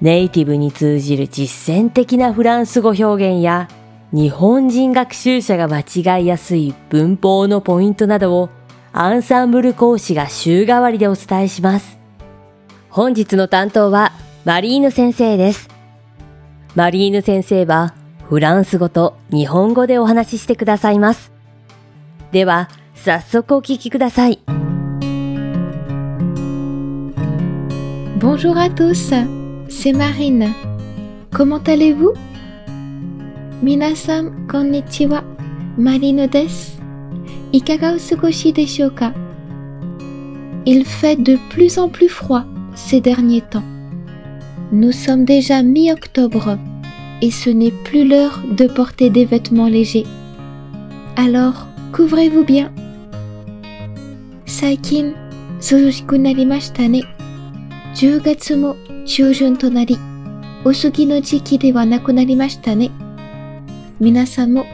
ネイティブに通じる実践的なフランス語表現や日本人学習者が間違いやすい文法のポイントなどをアンサンブル講師が週替わりでお伝えします。本日の担当はマリーヌ先生です。マリーヌ先生はフランス語と日本語でお話ししてくださいます。では、早速お聞きください。Bonjour à tous, c'est Marine. Comment allez-vous 皆さん、こんにちは。マリノです。いかがお過ごしでしょうか Il fait de plus en plus froid ces derniers temps. Nous sommes déjà mi-octobre et ce n'est plus l'heure de porter des vêtements légers. Alors, couvrez-vous bien. 最近、涼しくなりましたね。10月も 中旬となり、薄着の時期ではなくなりましたね。皆さんも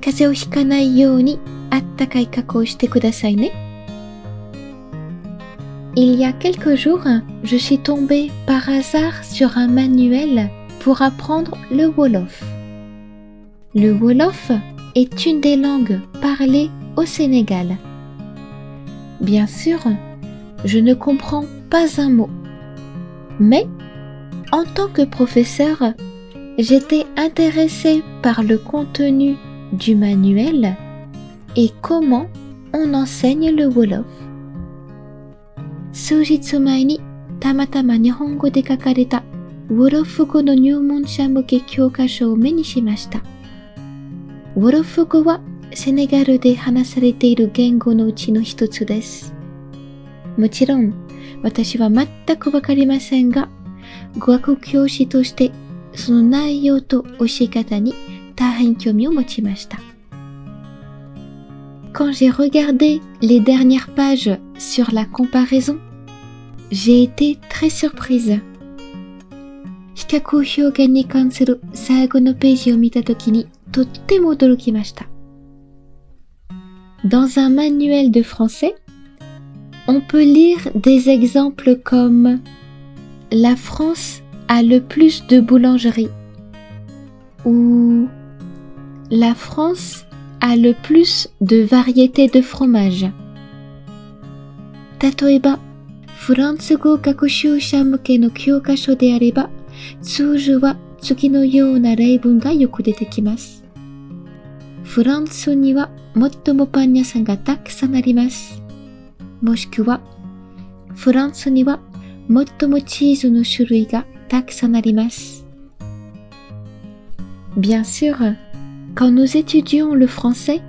風邪をひかないようにあったかい格好をしてくださいね。Il y a quelques jours, je suis tombée par hasard sur un manuel pour apprendre le Wolof. Le Wolof est une des langues parlées au Sénégal. Bien sûr, je ne comprends pas un mot. Mais, en tant que professeur, j'étais intéressée par le contenu du manuel et comment on enseigne le Wolof. 数日前にたまたま日本語で書かれたウォロフ語の入門者向け教科書を目にしました。ウォロフ語はセネガルで話されている言語のうちの一つです。もちろん、 私は全くわかりませんが、語学教師としてその内容と教え方に大変興味を持ちました。Quand j'ai regardé les dernières pages sur la comparaison, j'ai été très surprise. 比較表現に関する最後のページを見たときにとっても驚きました。Dans un manuel de français, on peut lire des exemples comme La France a le plus de boulangeries ou La France a le plus de variétés de fromage. 例えば、フランス語学習者向けの教科書であれば、通常は次のような例文がよく出てきます。フランスには最もパン屋さんがたくさんあります。 もしくは、フランスには最もチーズの種類がたくさんあります。Bien sûr, quand nous étudions le français,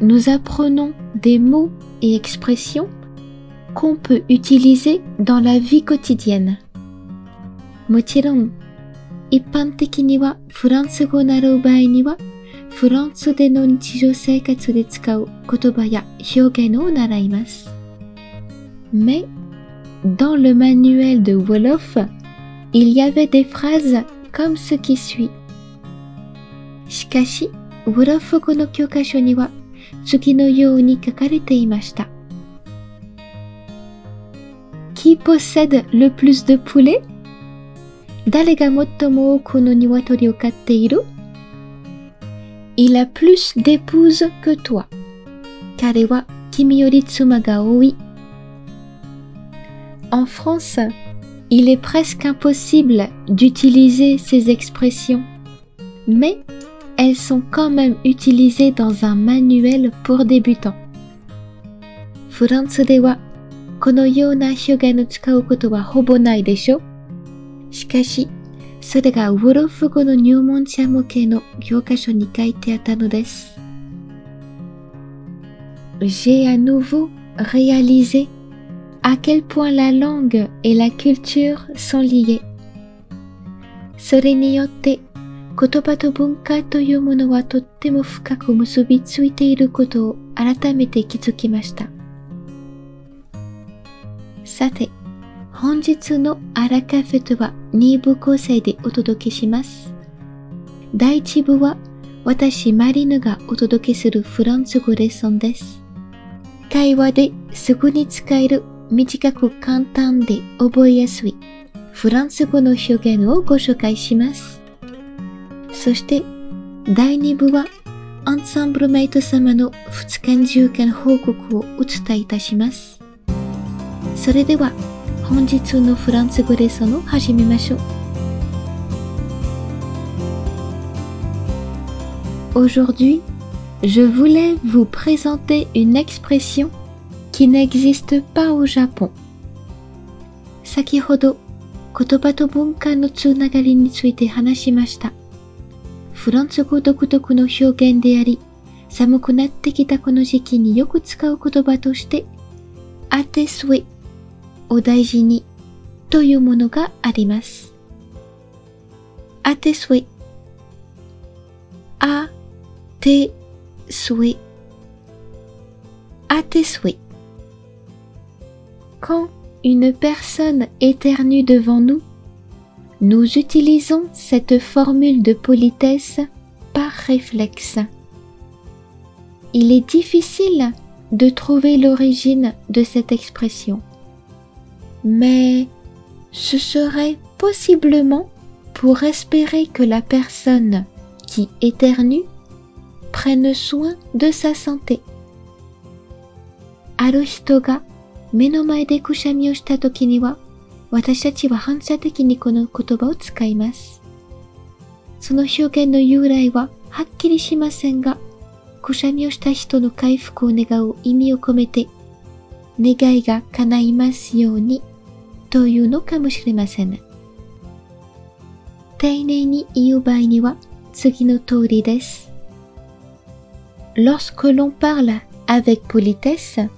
nous apprenons des mots et expressions qu'on peut utiliser dans la vie quotidienne. もちろん、一般的にはフランス語を習う場合には、フランスでの日常生活で使う言葉や表現を習います。Mais dans le manuel de Wolof, il y avait des phrases comme ce qui suit. Shikashi, Wolof no kyokasho ni wa tsuki no you ni kakarete imashita. Qui possède le plus de poulets? Dare ga mottomo oku no niwatori o katte iru? Il a plus d'épouses que toi. Kare wa kimi yori tsuma ga oi. En France, il est presque impossible d'utiliser ces expressions, mais elles sont quand même utilisées dans un manuel pour débutants. フランスではこのような表現を使うことはほぼないでしょしかし、それがウォロフ語の入門者向けの教科書に書いてあったのです。J'ai à nouveau réalisé à quel point la langue et la culture sont liées. それによって言葉と文化というものはとっても深く結びついていることを改めて気づきました。さて、本日のアラカフェとは2部構成でお届けします。第1部は私マリヌがお届けするフランス語レッスンです。会話ですぐに使える短く簡単で覚えやすいフランス語の表現をご紹介します。そして第2部はアンサンブルメイト様の2日中間報告をお伝えいたします。それでは本日のフランス語レッスンを始めましょう。Aujourd'hui, je voulais vous présenter une expression qui n'existe pas au Japon. 先ほど言葉と文化のつながりについて話しました。フランス語独特の表現であり、寒くなってきたこの時期によく使う言葉として、アテスウェお大事にというものがあります。アテスウェあてすウェアテスウェ Quand une personne éternue devant nous, nous utilisons cette formule de politesse par réflexe. Il est difficile de trouver l'origine de cette expression, mais ce serait possiblement pour espérer que la personne qui éternue prenne soin de sa santé. ある人が 目の前でくしゃみをした時には、私たちは反射的にこの言葉を使います。その表現の由来ははっきりしませんが、くしゃみをした人の回復を願う意味を込めて、願いが叶いますようにというのかもしれません。丁寧に言う場合には次の通りです。Lorsque l'on parle avec politesse,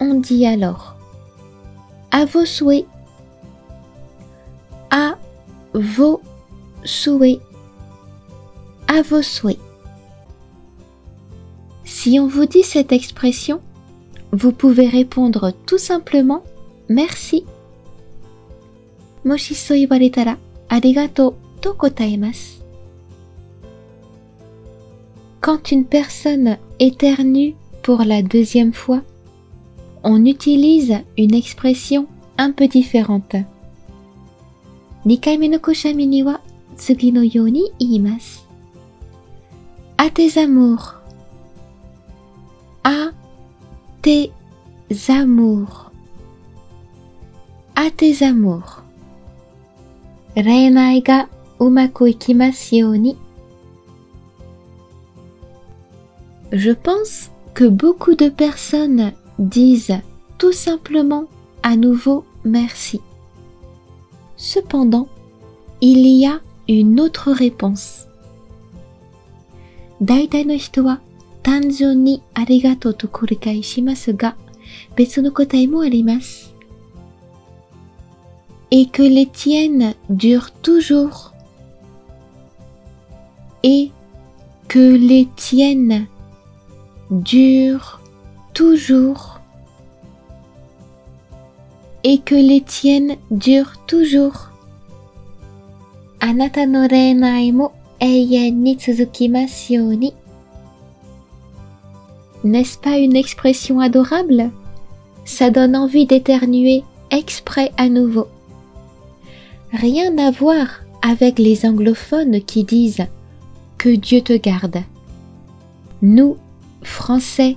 on dit alors à vos souhaits, à vos souhaits, à vos souhaits. Si on vous dit cette expression, vous pouvez répondre tout simplement merci. Quand une personne éternue pour la deuxième fois, on utilise une expression un peu différente. À tes amours. À tes amours. À tes amours. Renai ga umaku ikimasu yoni. Je pense que beaucoup de personnes disent tout simplement à nouveau merci. Cependant, il y a une autre réponse. 大体の人は単純にありがとうと繰り返しますが、別の答えもあります。Et que les tiennes durent toujours. Et que les tiennes durent toujours et que les tiennes durent toujours. Anata no. N'est-ce pas une expression adorable? Ça donne envie d'éternuer exprès à nouveau. Rien à voir avec les anglophones qui disent que Dieu te garde. Nous, Français,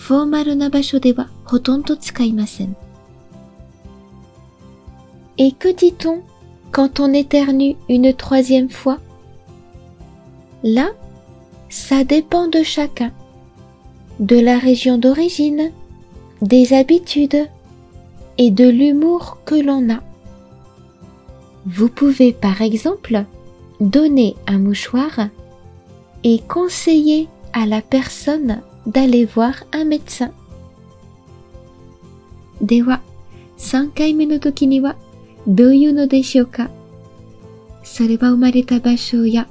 フォーマルな場所ではほとんど使いません。Et que dit-on quand on éternue une troisième fois Là, ça dépend de chacun, de la région d'origine, des habitudes et de l'humour que l'on a. Vous pouvez par exemple donner un mouchoir et conseiller à la personne d'aller voir un médecin. では、3回目の時にはどういうのでしょうかそれは生まれた場所や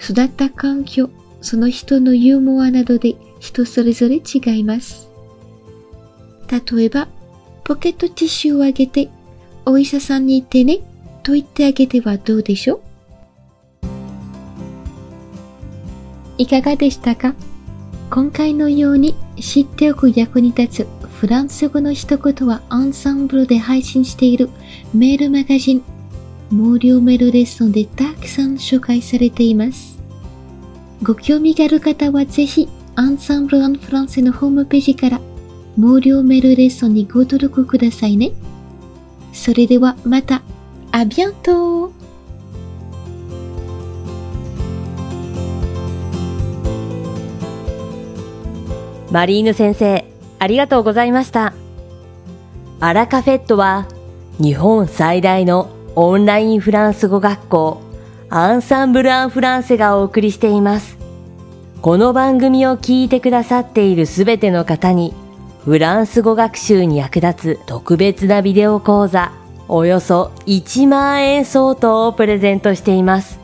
育った環境、その人のユーモアなどで人それぞれ違います。例えば、ポケットティッシュをあげて、お医者さんに行ってね、と言ってあげてはどうでしょういかがでしたか今回のように知っておく役に立つフランス語の一言はアンサンブルで配信しているメールマガジン無料メールレッスンでたくさん紹介されています。ご興味がある方はぜひアンサンブル・アン・フランセのホームページから無料メールレッスンにご登録くださいね。それではまた、あビアントマリーヌ先生、ありがとうございました。アラカフェットは日本最大のオンラインフランス語学校アンサンブル・アン・フランセがお送りしています。この番組を聞いてくださっているすべての方にフランス語学習に役立つ特別なビデオ講座およそ1万円相当をプレゼントしています。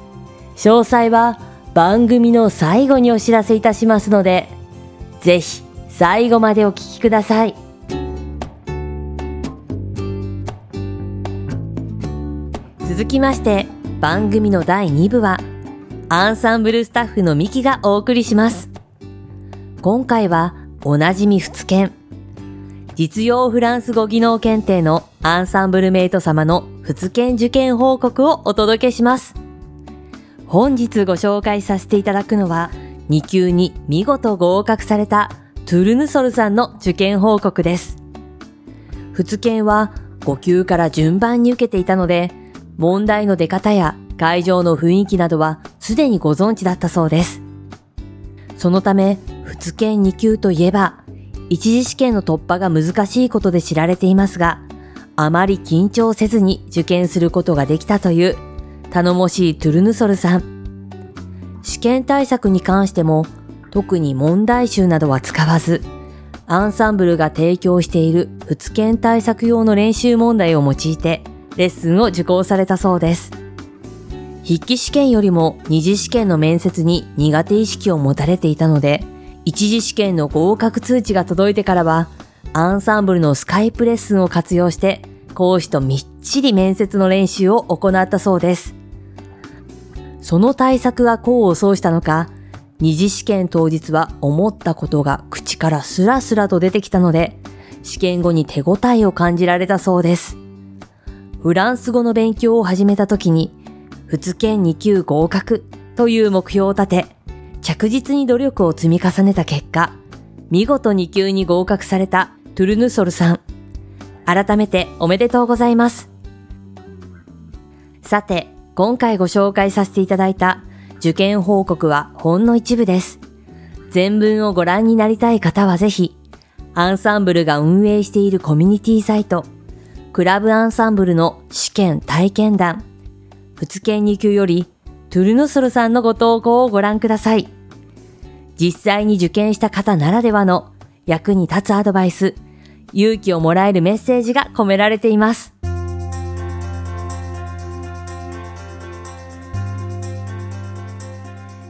詳細は番組の最後にお知らせいたしますので、ぜひ最後までお聞きください。続きまして番組の第2部はアンサンブルスタッフのミキがお送りします。今回はおなじみ仏研実用フランス語技能検定のアンサンブルメイト様の仏研受験報告をお届けします。本日ご紹介させていただくのは2級に見事合格されたトゥルヌソルさんの受験報告です。仏研は5級から順番に受けていたので、問題の出方や会場の雰囲気などはすでにご存知だったそうです。そのため、仏研2級といえば、一次試験の突破が難しいことで知られていますが、あまり緊張せずに受験することができたという頼もしいトゥルヌソルさん。試験対策に関しても特に問題集などは使わず、アンサンブルが提供している仏研対策用の練習問題を用いて、レッスンを受講されたそうです。筆記試験よりも二次試験の面接に苦手意識を持たれていたので、一次試験の合格通知が届いてからは、アンサンブルのスカイプレッスンを活用して、講師とみっちり面接の練習を行ったそうです。その対策が功を奏したのか、二次試験当日は思ったことが口からスラスラと出てきたので、試験後に手応えを感じられたそうです。フランス語の勉強を始めた時に、仏研2級合格という目標を立て、着実に努力を積み重ねた結果、見事2級に合格されたトゥルヌソルさん。改めておめでとうございます。さて、今回ご紹介させていただいた受験報告はほんの一部です。全文をご覧になりたい方はぜひ、アンサンブルが運営しているコミュニティサイト、クラブアンサンブルの試験体験談、仏研2級より、トゥルノソルさんのご投稿をご覧ください。実際に受験した方ならではの役に立つアドバイス、勇気をもらえるメッセージが込められています。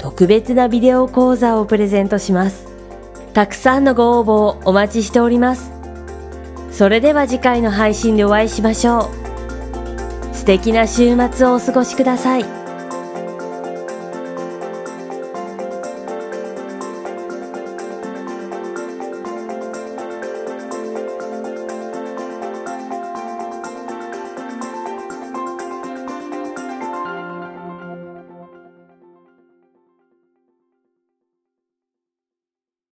特別なビデオ講座をプレゼントします。たくさんのご応募をお待ちしております。それでは次回の配信でお会いしましょう。素敵な週末をお過ごしください。